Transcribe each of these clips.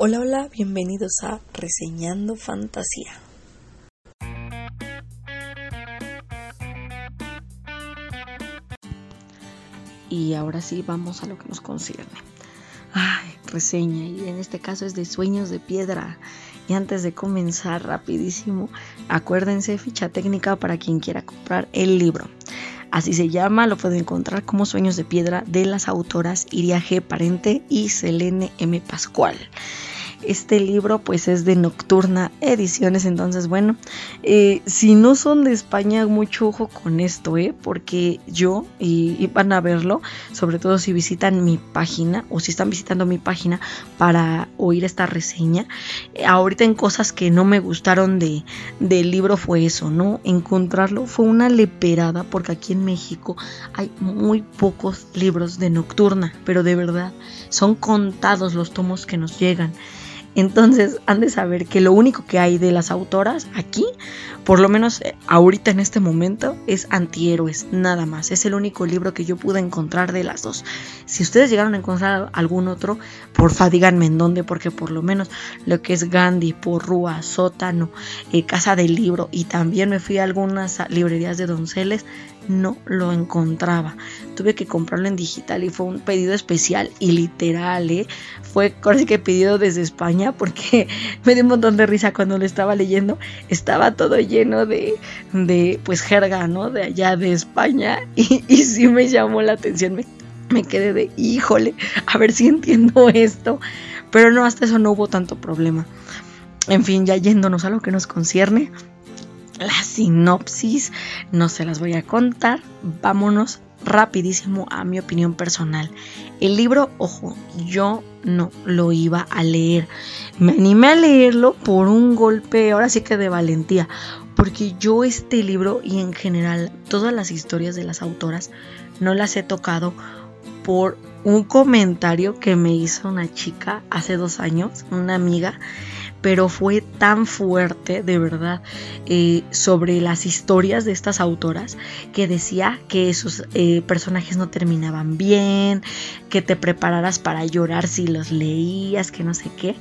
Hola, hola, bienvenidos a Reseñando Fantasía. Y ahora sí vamos a lo que nos concierne. Ay, reseña, y en este caso es de Sueños de Piedra. Y antes de comenzar rapidísimo, acuérdense ficha técnica para quien quiera comprar el libro. Así se llama, lo pueden encontrar como Sueños de Piedra de las autoras Iria G. Parente y Selene M. Pascual. Este libro pues es de Nocturna Ediciones, entonces bueno, eh, si no son de España, mucho ojo con esto, ¿eh? porque yo, y, van a verlo, sobre todo si visitan mi página o si están visitando mi página para oír esta reseña, eh, ahorita en cosas que no me gustaron de, del libro fue eso, ¿no? Encontrarlo fue una leperada porque aquí en México hay muy pocos libros de Nocturna, pero de verdad son contados los tomos que nos llegan. Entonces han de saber que lo único que hay de las autoras aquí, por lo menos eh, ahorita en este momento, es antihéroes, nada más. Es el único libro que yo pude encontrar de las dos. Si ustedes llegaron a encontrar algún otro, porfa díganme en dónde, porque por lo menos lo que es Gandhi, Porrúa, Sótano, eh, Casa del Libro y también me fui a algunas librerías de donceles, no lo encontraba. Tuve que comprarlo en digital y fue un pedido especial y literal, ¿eh? Fue casi que pedido desde España porque me dio un montón de risa cuando lo estaba leyendo. Estaba todo lleno de, de pues jerga, ¿no? De allá de España y, y sí me llamó la atención. Me, me quedé de, híjole, a ver si entiendo esto. Pero no, hasta eso no hubo tanto problema. En fin, ya yéndonos a lo que nos concierne, la sinopsis no se las voy a contar. Vámonos rapidísimo a mi opinión personal. El libro, ojo, yo no lo iba a leer. Me animé a leerlo por un golpe, ahora sí que de valentía, porque yo este libro y en general todas las historias de las autoras no las he tocado por un comentario que me hizo una chica hace dos años, una amiga, pero fue tan fuerte, de verdad, eh, sobre las historias de estas autoras, que decía que esos eh, personajes no terminaban bien, que te prepararas para llorar si los leías, que no sé qué.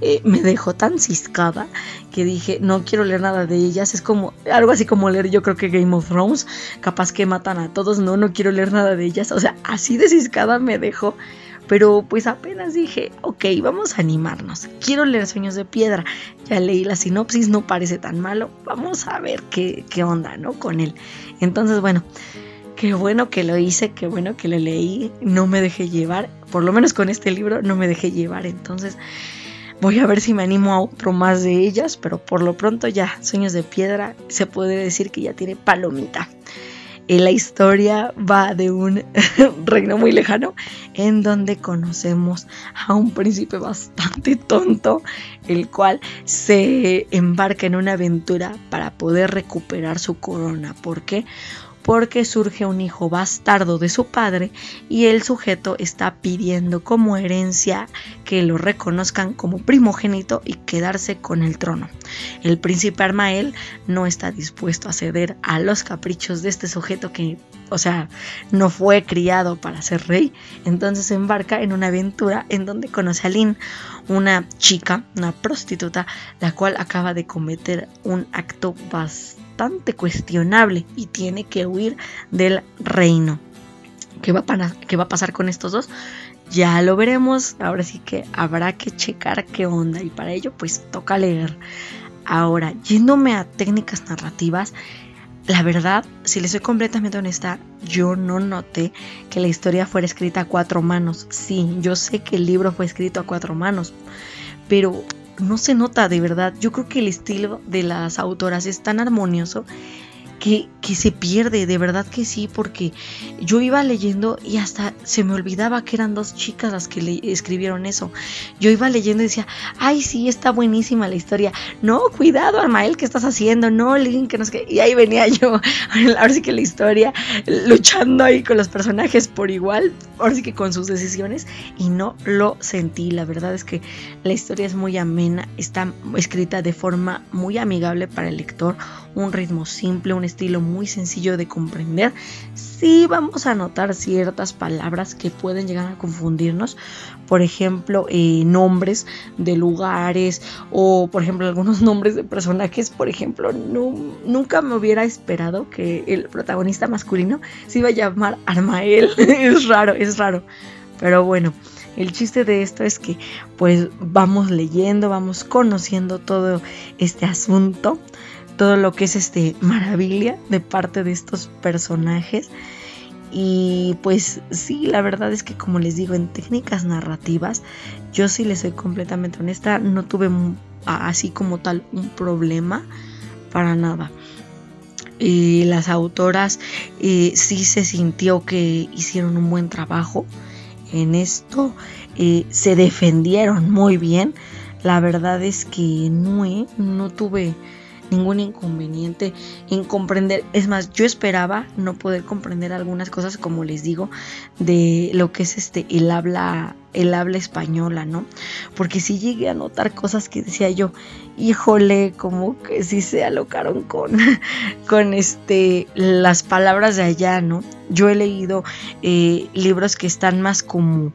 Eh, me dejó tan ciscada que dije, no quiero leer nada de ellas. Es como algo así como leer, yo creo que Game of Thrones, capaz que matan a todos, no, no quiero leer nada de ellas. O sea, así de ciscada me dejó pero pues apenas dije, ok, vamos a animarnos. Quiero leer Sueños de Piedra. Ya leí la sinopsis, no parece tan malo. Vamos a ver qué, qué onda, ¿no? Con él. Entonces, bueno, qué bueno que lo hice, qué bueno que lo leí. No me dejé llevar, por lo menos con este libro no me dejé llevar. Entonces, voy a ver si me animo a otro más de ellas, pero por lo pronto ya, Sueños de Piedra, se puede decir que ya tiene palomita la historia va de un reino muy lejano en donde conocemos a un príncipe bastante tonto, el cual se embarca en una aventura para poder recuperar su corona. ¿Por qué? Porque surge un hijo bastardo de su padre y el sujeto está pidiendo como herencia que lo reconozcan como primogénito y quedarse con el trono. El príncipe Armael no está dispuesto a ceder a los caprichos de este sujeto que, o sea, no fue criado para ser rey, entonces se embarca en una aventura en donde conoce a Lynn, una chica, una prostituta, la cual acaba de cometer un acto bastante cuestionable y tiene que huir del reino. ¿Qué va, a, ¿Qué va a pasar con estos dos? Ya lo veremos. Ahora sí que habrá que checar qué onda y para ello pues toca leer. Ahora, yéndome a técnicas narrativas, la verdad, si le soy completamente honesta, yo no noté que la historia fuera escrita a cuatro manos. Sí, yo sé que el libro fue escrito a cuatro manos, pero no se nota de verdad. Yo creo que el estilo de las autoras es tan armonioso que, se pierde, de verdad que sí, porque yo iba leyendo y hasta se me olvidaba que eran dos chicas las que le escribieron eso. Yo iba leyendo y decía, ay, sí, está buenísima la historia. No, cuidado, Armael, ¿qué estás haciendo? No, Link, que no sé qué. Y ahí venía yo, ahora sí que la historia, luchando ahí con los personajes por igual, ahora sí que con sus decisiones, y no lo sentí. La verdad es que la historia es muy amena, está escrita de forma muy amigable para el lector un ritmo simple, un estilo muy sencillo de comprender, sí vamos a notar ciertas palabras que pueden llegar a confundirnos. Por ejemplo, eh, nombres de lugares o, por ejemplo, algunos nombres de personajes. Por ejemplo, nunca me hubiera esperado que el protagonista masculino se iba a llamar Armael. es raro, es raro. Pero bueno, el chiste de esto es que pues vamos leyendo, vamos conociendo todo este asunto, todo lo que es este maravilla de parte de estos personajes. Y pues sí, la verdad es que como les digo, en técnicas narrativas, yo sí les soy completamente honesta, no tuve así como tal un problema para nada. Y las autoras eh, sí se sintió que hicieron un buen trabajo en esto eh, se defendieron muy bien. La verdad es que no, eh, no tuve ningún inconveniente en comprender. Es más, yo esperaba no poder comprender algunas cosas, como les digo, de lo que es este el habla, el habla española, ¿no? Porque sí llegué a notar cosas que decía yo, híjole, como que sí se alocaron con, con este las palabras de allá, ¿no? Yo he leído eh, libros que están más como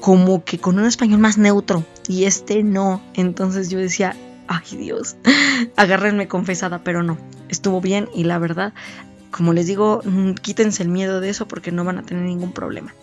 como que con un español más neutro y este no. Entonces yo decía, ay Dios, agárrenme confesada, pero no, estuvo bien y la verdad, como les digo, mm, quítense el miedo de eso porque no van a tener ningún problema.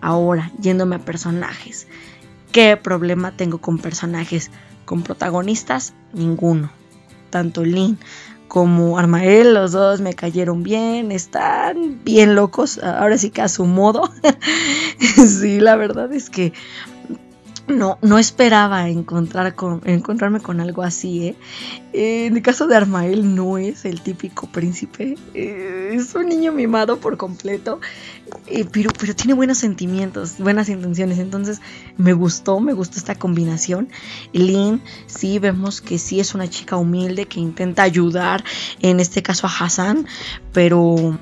Ahora, yéndome a personajes. ¿Qué problema tengo con personajes? Con protagonistas, ninguno. Tanto Lynn como Armael, los dos me cayeron bien, están bien locos, ahora sí que a su modo. sí, la verdad es que no, no esperaba encontrar con, encontrarme con algo así. ¿eh? En el caso de Armael no es el típico príncipe, eh, es un niño mimado por completo, eh, pero, pero tiene buenos sentimientos, buenas intenciones, entonces me gustó, me gustó esta combinación. Lynn, sí, vemos que sí es una chica humilde que intenta ayudar, en este caso a Hassan, pero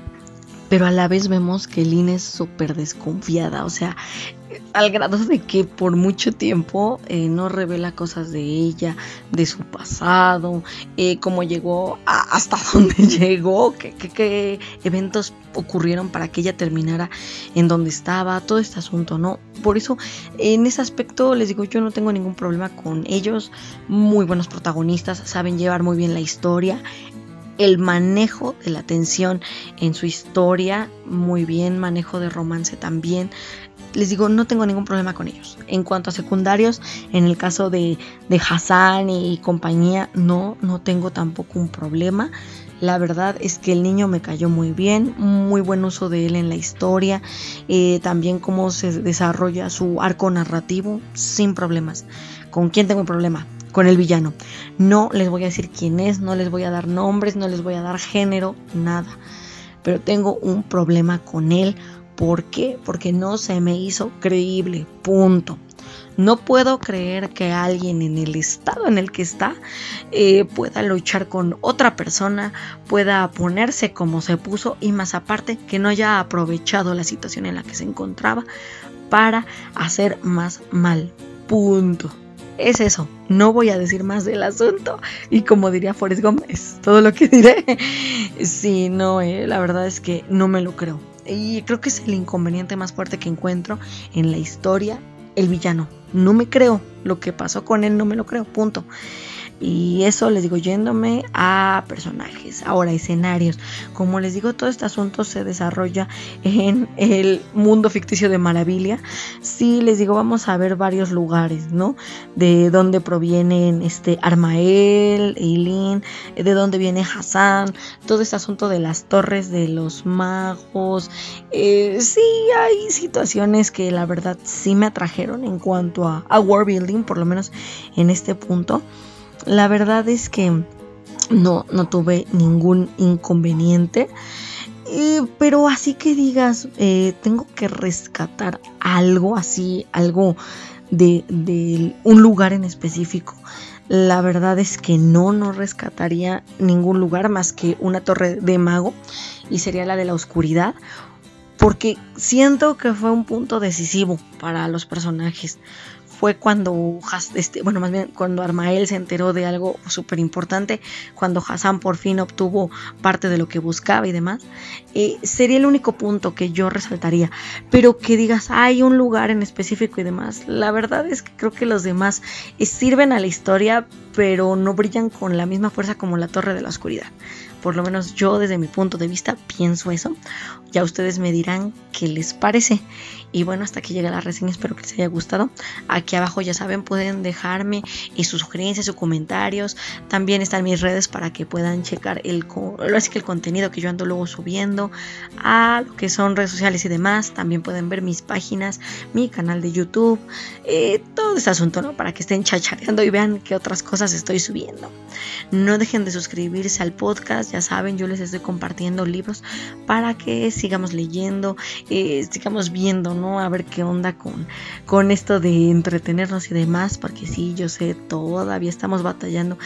pero a la vez vemos que Lynn es súper desconfiada, o sea, al grado de que por mucho tiempo eh, no revela cosas de ella, de su pasado, eh, cómo llegó, hasta dónde llegó, qué, eventos ocurrieron para que ella terminara en donde estaba, todo este asunto, ¿no? Por eso, en ese aspecto, les digo, yo no tengo ningún problema con ellos, muy buenos protagonistas, saben llevar muy bien la historia, el manejo de la tensión en su historia, muy bien, manejo de romance también. Les digo, no tengo ningún problema con ellos. En cuanto a secundarios, en el caso de, de Hassan y compañía, no, no tengo tampoco un problema. La verdad es que el niño me cayó muy bien, muy buen uso de él en la historia, eh, también cómo se desarrolla su arco narrativo sin problemas. ¿Con quién tengo un problema? Con el villano. No les voy a decir quién es, no les voy a dar nombres, no les voy a dar género, nada. Pero tengo un problema con él. ¿Por qué? Porque no se me hizo creíble. Punto. No puedo creer que alguien en el estado en el que está eh, pueda luchar con otra persona, pueda ponerse como se puso y más aparte que no haya aprovechado la situación en la que se encontraba para hacer más mal. Punto es eso. No voy a decir más del asunto. Y como diría Forrest Gump, es todo lo que diré. Sí, no, eh, la verdad es que no me lo creo. Y creo que es el inconveniente más fuerte que encuentro en la historia, el villano. No me creo. Lo que pasó con él no me lo creo. Punto. Y eso les digo, yéndome a personajes, ahora escenarios. Como les digo, todo este asunto se desarrolla en el mundo ficticio de Maravilla. Sí, les digo, vamos a ver varios lugares, ¿no? De dónde provienen este Armael, Eileen, de dónde viene Hassan, todo este asunto de las torres de los magos. Eh, sí, hay situaciones que la verdad sí me atrajeron en cuanto a, a building, por lo menos en este punto la verdad es que no, no tuve ningún inconveniente. pero así que digas, eh, tengo que rescatar algo así, algo de, de, un lugar en específico. La verdad es que no, no rescataría ningún lugar más que una torre de mago y sería la de la oscuridad. Porque siento que fue un punto decisivo para los personajes fue cuando, este, bueno, más bien cuando Armael se enteró de algo súper importante, cuando Hassan por fin obtuvo parte de lo que buscaba y demás. Eh, sería el único punto que yo resaltaría, pero que digas, hay un lugar en específico y demás. La verdad es que creo que los demás eh, sirven a la historia, pero no brillan con la misma fuerza como la Torre de la Oscuridad. Por lo menos yo desde mi punto de vista pienso eso. Ya ustedes me dirán qué les parece. Y bueno, hasta que llegue la reseña, espero que les haya gustado. Aquí abajo ya saben, pueden dejarme eh, sus sugerencias, sus comentarios. También están mis redes para que puedan checar el, así que el contenido que yo ando luego subiendo a lo que son redes sociales y demás. También pueden ver mis páginas, mi canal de YouTube, eh, todo este asunto, ¿no? Para que estén chachareando y vean qué otras cosas estoy subiendo. No dejen de suscribirse al podcast, ya saben, yo les estoy compartiendo libros para que sigamos leyendo, eh, sigamos viendo, a ver qué onda con, con esto de entretenernos y demás, porque sí, yo sé, todavía estamos batallando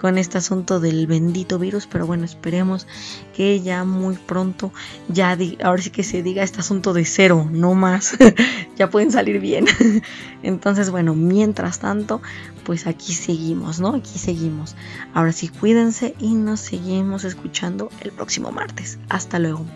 con este asunto del bendito virus, pero bueno, esperemos que ya muy pronto, ya ahora sí que se diga este asunto de cero, no más, ya pueden salir bien. Entonces, bueno, mientras tanto, pues aquí seguimos, ¿no? Aquí seguimos. Ahora sí, cuídense y nos seguimos escuchando el próximo martes. Hasta luego.